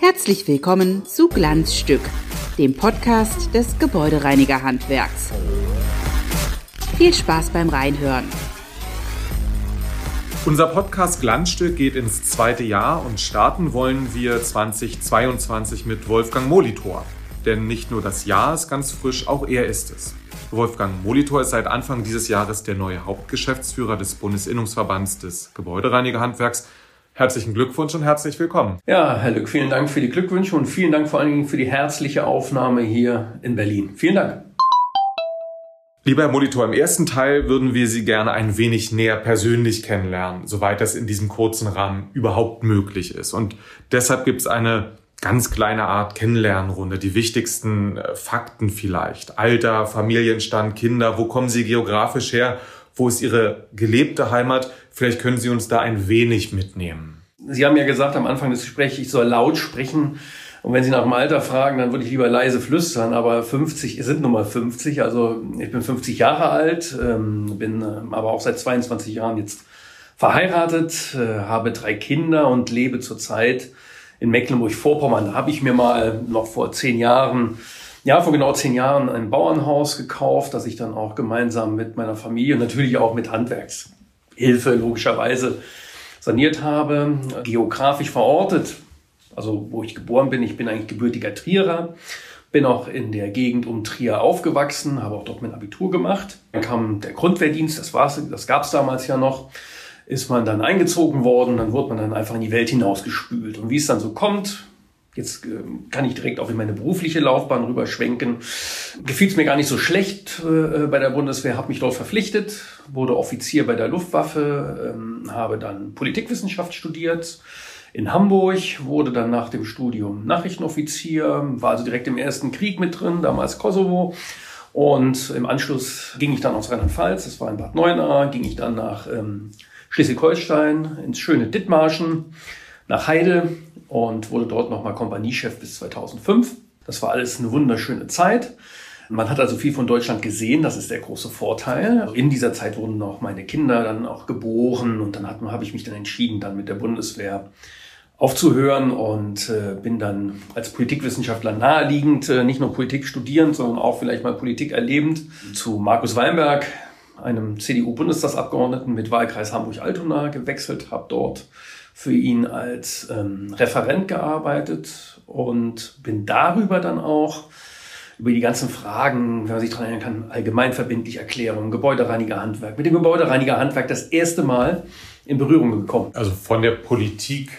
Herzlich willkommen zu Glanzstück, dem Podcast des Gebäudereinigerhandwerks. Viel Spaß beim Reinhören. Unser Podcast Glanzstück geht ins zweite Jahr und starten wollen wir 2022 mit Wolfgang Molitor. Denn nicht nur das Jahr ist ganz frisch, auch er ist es. Wolfgang Molitor ist seit Anfang dieses Jahres der neue Hauptgeschäftsführer des Bundesinnungsverbands des Gebäudereinigerhandwerks. Herzlichen Glückwunsch und herzlich willkommen. Ja, Herr Lück, vielen Dank für die Glückwünsche und vielen Dank vor allen Dingen für die herzliche Aufnahme hier in Berlin. Vielen Dank. Lieber Herr Molitor, im ersten Teil würden wir Sie gerne ein wenig näher persönlich kennenlernen, soweit das in diesem kurzen Rahmen überhaupt möglich ist. Und deshalb gibt es eine ganz kleine Art Kennenlernrunde, die wichtigsten äh, Fakten vielleicht. Alter, Familienstand, Kinder, wo kommen Sie geografisch her? Wo ist Ihre gelebte Heimat? Vielleicht können Sie uns da ein wenig mitnehmen. Sie haben ja gesagt am Anfang des Gesprächs, ich soll laut sprechen. Und wenn Sie nach dem Alter fragen, dann würde ich lieber leise flüstern. Aber 50 sind nun mal 50. Also ich bin 50 Jahre alt, ähm, bin ähm, aber auch seit 22 Jahren jetzt verheiratet, äh, habe drei Kinder und lebe zurzeit in Mecklenburg-Vorpommern. Da habe ich mir mal noch vor zehn Jahren, ja, vor genau zehn Jahren ein Bauernhaus gekauft, das ich dann auch gemeinsam mit meiner Familie und natürlich auch mit Handwerkshilfe logischerweise saniert habe. Geografisch verortet also wo ich geboren bin. Ich bin eigentlich gebürtiger Trierer, bin auch in der Gegend um Trier aufgewachsen, habe auch dort mein Abitur gemacht. Dann kam der Grundwehrdienst, das, das gab es damals ja noch. Ist man dann eingezogen worden, dann wurde man dann einfach in die Welt hinausgespült. Und wie es dann so kommt, Jetzt äh, kann ich direkt auch in meine berufliche Laufbahn rüberschwenken. Gefiel es mir gar nicht so schlecht äh, bei der Bundeswehr, habe mich dort verpflichtet, wurde Offizier bei der Luftwaffe, ähm, habe dann Politikwissenschaft studiert, in Hamburg, wurde dann nach dem Studium Nachrichtenoffizier, war also direkt im ersten Krieg mit drin, damals Kosovo. Und im Anschluss ging ich dann aus Rheinland-Pfalz, das war in Bad Neuenahr, ging ich dann nach ähm, Schleswig-Holstein, ins schöne Dithmarschen, nach Heide und wurde dort nochmal Kompaniechef bis 2005. Das war alles eine wunderschöne Zeit. Man hat also viel von Deutschland gesehen, das ist der große Vorteil. In dieser Zeit wurden auch meine Kinder dann auch geboren und dann habe ich mich dann entschieden, dann mit der Bundeswehr aufzuhören und äh, bin dann als Politikwissenschaftler naheliegend, äh, nicht nur Politik studierend, sondern auch vielleicht mal Politik erlebend, zu Markus Weinberg, einem CDU-Bundestagsabgeordneten mit Wahlkreis Hamburg-Altona gewechselt, habe dort für ihn als ähm, Referent gearbeitet und bin darüber dann auch über die ganzen Fragen, wenn man sich daran erinnern kann, allgemeinverbindliche Erklärung, Gebäudereinigerhandwerk, mit dem Gebäudereinigerhandwerk das erste Mal in Berührung gekommen. Also von der Politik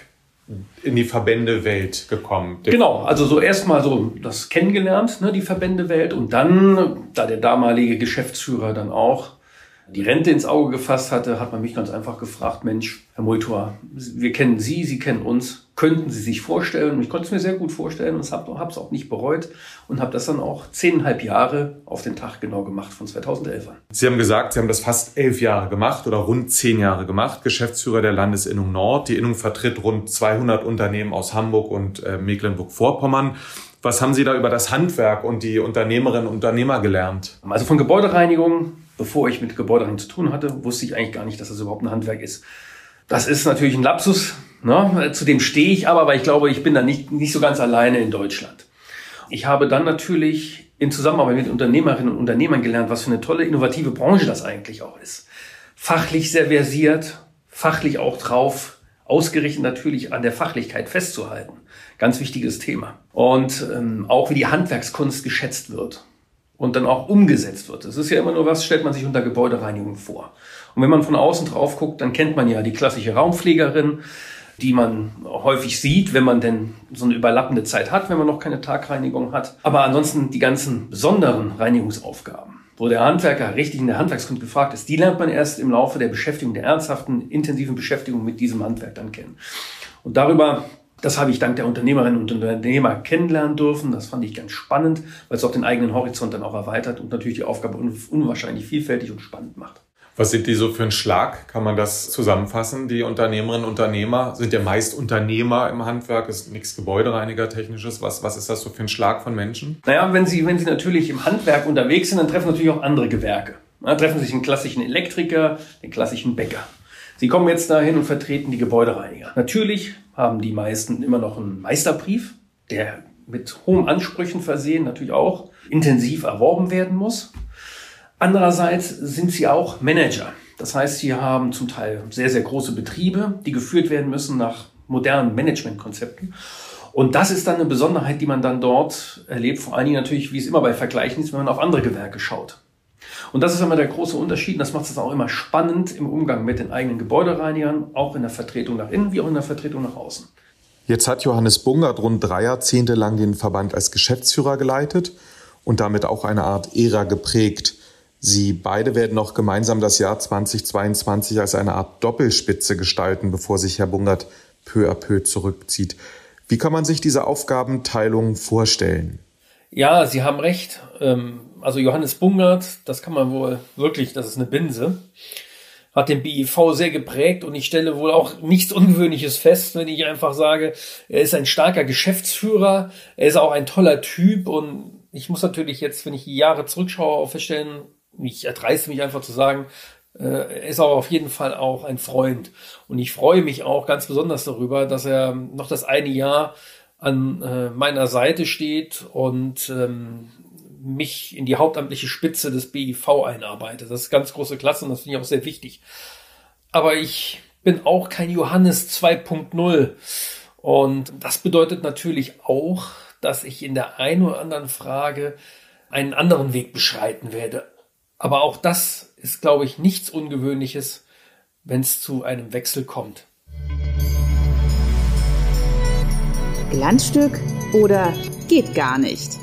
in die Verbändewelt gekommen. Genau, also so erstmal so das kennengelernt, ne, die Verbändewelt und dann, da der damalige Geschäftsführer dann auch die Rente ins Auge gefasst hatte, hat man mich ganz einfach gefragt, Mensch, Herr Molitor, wir kennen Sie, Sie kennen uns, könnten Sie sich vorstellen? Und ich konnte es mir sehr gut vorstellen und habe es auch nicht bereut und habe das dann auch zehneinhalb Jahre auf den Tag genau gemacht von 2011 an. Sie haben gesagt, Sie haben das fast elf Jahre gemacht oder rund zehn Jahre gemacht, Geschäftsführer der Landesinnung Nord. Die Innung vertritt rund 200 Unternehmen aus Hamburg und äh, Mecklenburg-Vorpommern. Was haben Sie da über das Handwerk und die Unternehmerinnen und Unternehmer gelernt? Also von Gebäudereinigung bevor ich mit Gebäudereinigung zu tun hatte, wusste ich eigentlich gar nicht, dass das überhaupt ein Handwerk ist. Das ist natürlich ein Lapsus, ne? zu dem stehe ich aber, weil ich glaube, ich bin da nicht, nicht so ganz alleine in Deutschland. Ich habe dann natürlich in Zusammenarbeit mit Unternehmerinnen und Unternehmern gelernt, was für eine tolle, innovative Branche das eigentlich auch ist. Fachlich sehr versiert, fachlich auch drauf, ausgerichtet natürlich an der Fachlichkeit festzuhalten. Ganz wichtiges Thema. Und ähm, auch wie die Handwerkskunst geschätzt wird und dann auch umgesetzt wird. Es ist ja immer nur was, stellt man sich unter Gebäudereinigung vor. Und wenn man von außen drauf guckt, dann kennt man ja die klassische Raumpflegerin, die man häufig sieht, wenn man denn so eine überlappende Zeit hat, wenn man noch keine Tagreinigung hat. Aber ansonsten die ganzen besonderen Reinigungsaufgaben, wo der Handwerker richtig in der Handwerkskunde gefragt ist, die lernt man erst im Laufe der Beschäftigung, der ernsthaften, intensiven Beschäftigung mit diesem Handwerk dann kennen. Und darüber das habe ich dank der Unternehmerinnen und Unternehmer kennenlernen dürfen. Das fand ich ganz spannend, weil es auch den eigenen Horizont dann auch erweitert und natürlich die Aufgabe unwahrscheinlich vielfältig und spannend macht. Was sind die so für ein Schlag? Kann man das zusammenfassen? Die Unternehmerinnen und Unternehmer sind ja meist Unternehmer im Handwerk, ist nichts Gebäudereiniger-technisches. Was, was ist das so für ein Schlag von Menschen? Naja, wenn Sie, wenn Sie natürlich im Handwerk unterwegs sind, dann treffen natürlich auch andere Gewerke. Da treffen sich den klassischen Elektriker, den klassischen Bäcker. Sie kommen jetzt dahin und vertreten die Gebäudereiniger. Natürlich haben die meisten immer noch einen Meisterbrief, der mit hohen Ansprüchen versehen natürlich auch intensiv erworben werden muss. Andererseits sind sie auch Manager. Das heißt, sie haben zum Teil sehr, sehr große Betriebe, die geführt werden müssen nach modernen Managementkonzepten. Und das ist dann eine Besonderheit, die man dann dort erlebt, vor allen Dingen natürlich, wie es immer bei Vergleichen ist, wenn man auf andere Gewerke schaut. Und das ist immer der große Unterschied und das macht es auch immer spannend im Umgang mit den eigenen Gebäudereinigern, auch in der Vertretung nach innen wie auch in der Vertretung nach außen. Jetzt hat Johannes Bungert rund drei Jahrzehnte lang den Verband als Geschäftsführer geleitet und damit auch eine Art Ära geprägt. Sie beide werden noch gemeinsam das Jahr 2022 als eine Art Doppelspitze gestalten, bevor sich Herr Bungert peu à peu zurückzieht. Wie kann man sich diese Aufgabenteilung vorstellen? Ja, Sie haben recht. Ähm, also Johannes Bungert, das kann man wohl wirklich, das ist eine Binse, hat den BIV sehr geprägt und ich stelle wohl auch nichts Ungewöhnliches fest, wenn ich einfach sage, er ist ein starker Geschäftsführer, er ist auch ein toller Typ und ich muss natürlich jetzt, wenn ich die Jahre zurückschaue, auch feststellen, ich erdreiste mich einfach zu sagen, äh, er ist aber auf jeden Fall auch ein Freund. Und ich freue mich auch ganz besonders darüber, dass er noch das eine Jahr an äh, meiner Seite steht und ähm, mich in die hauptamtliche Spitze des BIV einarbeitet. Das ist ganz große Klasse und das finde ich auch sehr wichtig. Aber ich bin auch kein Johannes 2.0. Und das bedeutet natürlich auch, dass ich in der einen oder anderen Frage einen anderen Weg beschreiten werde. Aber auch das ist, glaube ich, nichts Ungewöhnliches, wenn es zu einem Wechsel kommt. Glanzstück oder geht gar nicht?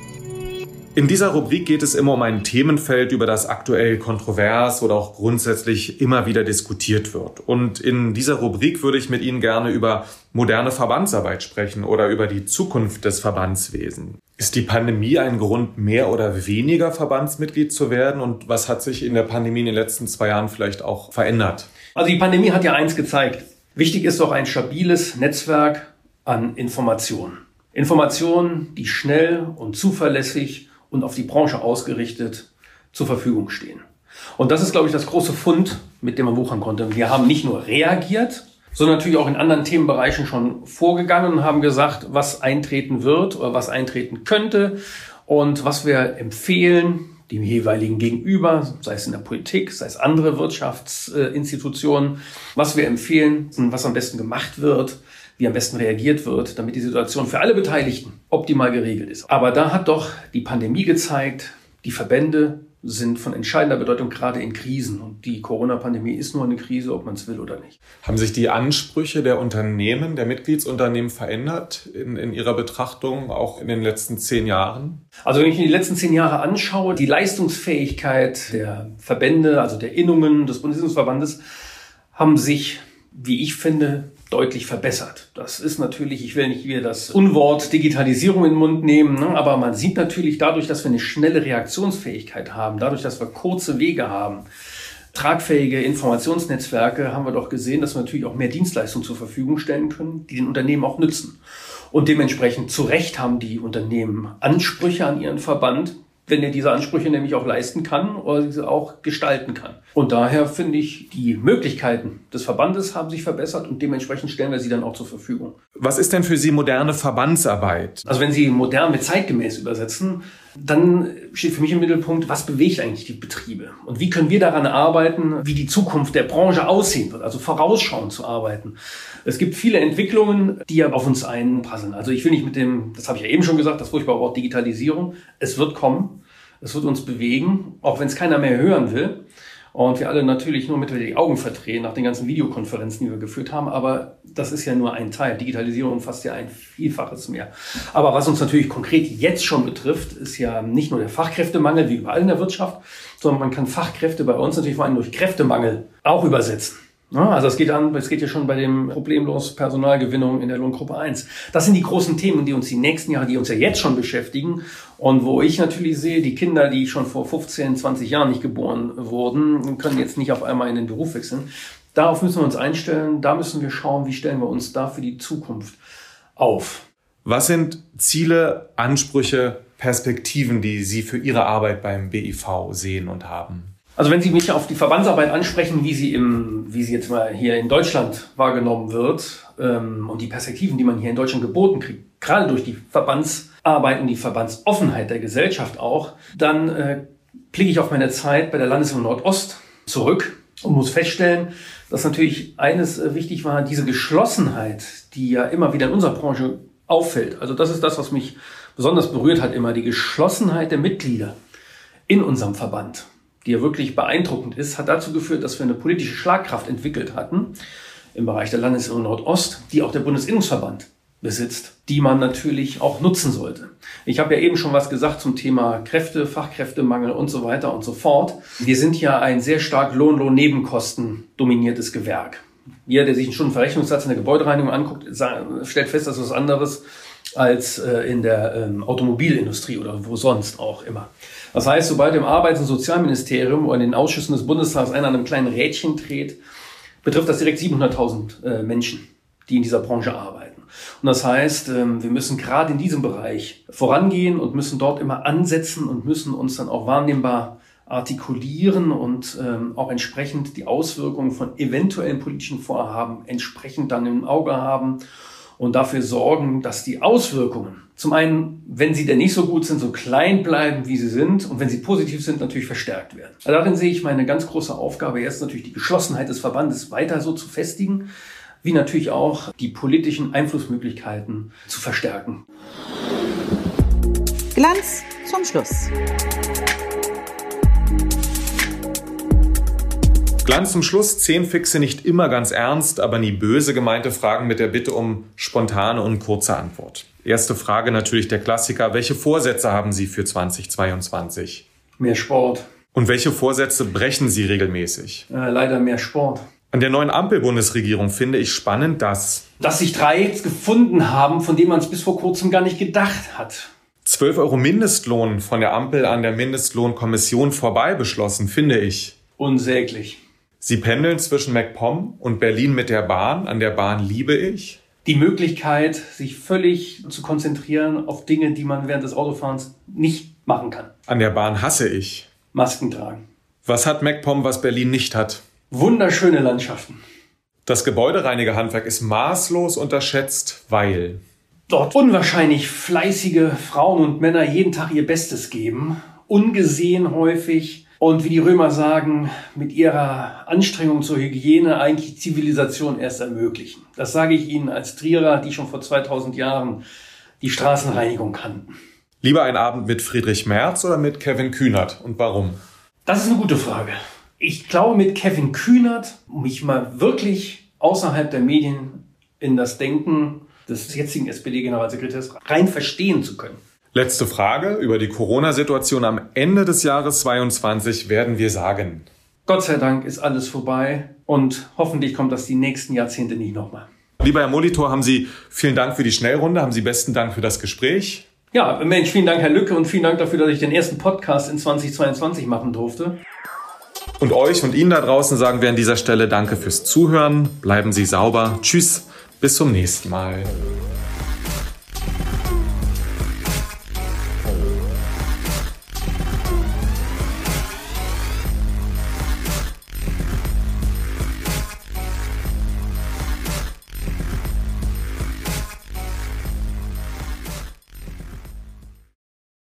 In dieser Rubrik geht es immer um ein Themenfeld, über das aktuell kontrovers oder auch grundsätzlich immer wieder diskutiert wird. Und in dieser Rubrik würde ich mit Ihnen gerne über moderne Verbandsarbeit sprechen oder über die Zukunft des Verbandswesens. Ist die Pandemie ein Grund, mehr oder weniger Verbandsmitglied zu werden? Und was hat sich in der Pandemie in den letzten zwei Jahren vielleicht auch verändert? Also die Pandemie hat ja eins gezeigt. Wichtig ist doch ein stabiles Netzwerk an Informationen. Informationen, die schnell und zuverlässig und auf die Branche ausgerichtet zur Verfügung stehen. Und das ist, glaube ich, das große Fund, mit dem man wuchern konnte. Wir haben nicht nur reagiert, sondern natürlich auch in anderen Themenbereichen schon vorgegangen und haben gesagt, was eintreten wird oder was eintreten könnte und was wir empfehlen, dem jeweiligen Gegenüber, sei es in der Politik, sei es andere Wirtschaftsinstitutionen, was wir empfehlen, was am besten gemacht wird, wie am besten reagiert wird, damit die Situation für alle Beteiligten optimal geregelt ist. Aber da hat doch die Pandemie gezeigt, die Verbände sind von entscheidender Bedeutung gerade in Krisen. Und die Corona-Pandemie ist nur eine Krise, ob man es will oder nicht. Haben sich die Ansprüche der Unternehmen, der Mitgliedsunternehmen verändert in, in Ihrer Betrachtung auch in den letzten zehn Jahren? Also wenn ich mir die letzten zehn Jahre anschaue, die Leistungsfähigkeit der Verbände, also der Innungen des Bundesverbandes, haben sich, wie ich finde, deutlich verbessert. Das ist natürlich, ich will nicht wieder das Unwort Digitalisierung in den Mund nehmen, ne, aber man sieht natürlich dadurch, dass wir eine schnelle Reaktionsfähigkeit haben, dadurch, dass wir kurze Wege haben, tragfähige Informationsnetzwerke, haben wir doch gesehen, dass wir natürlich auch mehr Dienstleistungen zur Verfügung stellen können, die den Unternehmen auch nützen. Und dementsprechend zu Recht haben die Unternehmen Ansprüche an ihren Verband, wenn er diese Ansprüche nämlich auch leisten kann oder diese auch gestalten kann. Und daher finde ich, die Möglichkeiten des Verbandes haben sich verbessert und dementsprechend stellen wir sie dann auch zur Verfügung. Was ist denn für Sie moderne Verbandsarbeit? Also wenn Sie modern mit zeitgemäß übersetzen, dann steht für mich im Mittelpunkt, was bewegt eigentlich die Betriebe? Und wie können wir daran arbeiten, wie die Zukunft der Branche aussehen wird? Also vorausschauend zu arbeiten. Es gibt viele Entwicklungen, die ja auf uns einpassen. Also ich will nicht mit dem, das habe ich ja eben schon gesagt, das furchtbare Wort Digitalisierung. Es wird kommen. Es wird uns bewegen, auch wenn es keiner mehr hören will. Und wir alle natürlich nur mit die Augen verdrehen nach den ganzen Videokonferenzen, die wir geführt haben. Aber das ist ja nur ein Teil. Digitalisierung umfasst ja ein Vielfaches mehr. Aber was uns natürlich konkret jetzt schon betrifft, ist ja nicht nur der Fachkräftemangel wie überall in der Wirtschaft, sondern man kann Fachkräfte bei uns natürlich vor allem durch Kräftemangel auch übersetzen. Also es geht an, es geht ja schon bei dem problemlos Personalgewinnung in der Lohngruppe 1. Das sind die großen Themen, die uns die nächsten Jahre, die uns ja jetzt schon beschäftigen und wo ich natürlich sehe, die Kinder, die schon vor 15, 20 Jahren nicht geboren wurden, können jetzt nicht auf einmal in den Beruf wechseln. Darauf müssen wir uns einstellen, da müssen wir schauen, wie stellen wir uns da für die Zukunft auf. Was sind Ziele, Ansprüche, Perspektiven, die Sie für Ihre Arbeit beim BIV sehen und haben? Also wenn Sie mich auf die Verbandsarbeit ansprechen, wie sie im, wie sie jetzt mal hier in Deutschland wahrgenommen wird ähm, und die Perspektiven, die man hier in Deutschland geboten kriegt, gerade durch die Verbandsarbeit und die Verbandsoffenheit der Gesellschaft auch, dann äh, blicke ich auf meine Zeit bei der Landeswehr Nordost zurück und muss feststellen, dass natürlich eines äh, wichtig war, diese Geschlossenheit, die ja immer wieder in unserer Branche auffällt. Also das ist das, was mich besonders berührt hat, immer die Geschlossenheit der Mitglieder in unserem Verband die ja wirklich beeindruckend ist, hat dazu geführt, dass wir eine politische Schlagkraft entwickelt hatten im Bereich der Landesregierung Nordost, die auch der Bundesinnungsverband besitzt, die man natürlich auch nutzen sollte. Ich habe ja eben schon was gesagt zum Thema Kräfte, Fachkräftemangel und so weiter und so fort. Wir sind ja ein sehr stark Lohnlohn-Nebenkosten dominiertes Gewerk. Jeder, der sich einen Stundenverrechnungssatz in der Gebäudereinigung anguckt, stellt fest, dass was anderes als äh, in der ähm, Automobilindustrie oder wo sonst auch immer. Das heißt, sobald im Arbeits- und Sozialministerium oder in den Ausschüssen des Bundestags einer an einem kleinen Rädchen dreht, betrifft das direkt 700.000 äh, Menschen, die in dieser Branche arbeiten. Und das heißt, ähm, wir müssen gerade in diesem Bereich vorangehen und müssen dort immer ansetzen und müssen uns dann auch wahrnehmbar artikulieren und ähm, auch entsprechend die Auswirkungen von eventuellen politischen Vorhaben entsprechend dann im Auge haben und dafür sorgen, dass die Auswirkungen zum einen, wenn sie denn nicht so gut sind, so klein bleiben, wie sie sind und wenn sie positiv sind, natürlich verstärkt werden. Also darin sehe ich meine ganz große Aufgabe, jetzt natürlich die Geschlossenheit des Verbandes weiter so zu festigen, wie natürlich auch die politischen Einflussmöglichkeiten zu verstärken. Glanz zum Schluss. Glanz zum Schluss, zehn fixe, nicht immer ganz ernst, aber nie böse gemeinte Fragen mit der Bitte um spontane und kurze Antwort. Erste Frage natürlich der Klassiker. Welche Vorsätze haben Sie für 2022? Mehr Sport. Und welche Vorsätze brechen Sie regelmäßig? Äh, leider mehr Sport. An der neuen Ampelbundesregierung finde ich spannend, dass dass sich drei jetzt gefunden haben, von denen man es bis vor kurzem gar nicht gedacht hat. 12 Euro Mindestlohn von der Ampel an der Mindestlohnkommission vorbei beschlossen, finde ich. Unsäglich. Sie pendeln zwischen MacPom und Berlin mit der Bahn. An der Bahn liebe ich. Die Möglichkeit, sich völlig zu konzentrieren auf Dinge, die man während des Autofahrens nicht machen kann. An der Bahn hasse ich. Masken tragen. Was hat MacPom, was Berlin nicht hat? Wunderschöne Landschaften. Das Gebäudereinigerhandwerk ist maßlos unterschätzt, weil dort unwahrscheinlich fleißige Frauen und Männer jeden Tag ihr Bestes geben, ungesehen häufig und wie die Römer sagen, mit ihrer Anstrengung zur Hygiene eigentlich Zivilisation erst ermöglichen. Das sage ich Ihnen als Trierer, die schon vor 2000 Jahren die Straßenreinigung kannten. Lieber ein Abend mit Friedrich Merz oder mit Kevin Kühnert und warum? Das ist eine gute Frage. Ich glaube, mit Kevin Kühnert, um mich mal wirklich außerhalb der Medien in das Denken des jetzigen SPD-Generalsekretärs rein verstehen zu können. Letzte Frage über die Corona-Situation am Ende des Jahres 22 werden wir sagen. Gott sei Dank ist alles vorbei und hoffentlich kommt das die nächsten Jahrzehnte nicht nochmal. Lieber Herr Molitor, haben Sie vielen Dank für die Schnellrunde, haben Sie besten Dank für das Gespräch. Ja, Mensch, vielen Dank, Herr Lücke, und vielen Dank dafür, dass ich den ersten Podcast in 2022 machen durfte. Und euch und Ihnen da draußen sagen wir an dieser Stelle Danke fürs Zuhören. Bleiben Sie sauber. Tschüss, bis zum nächsten Mal.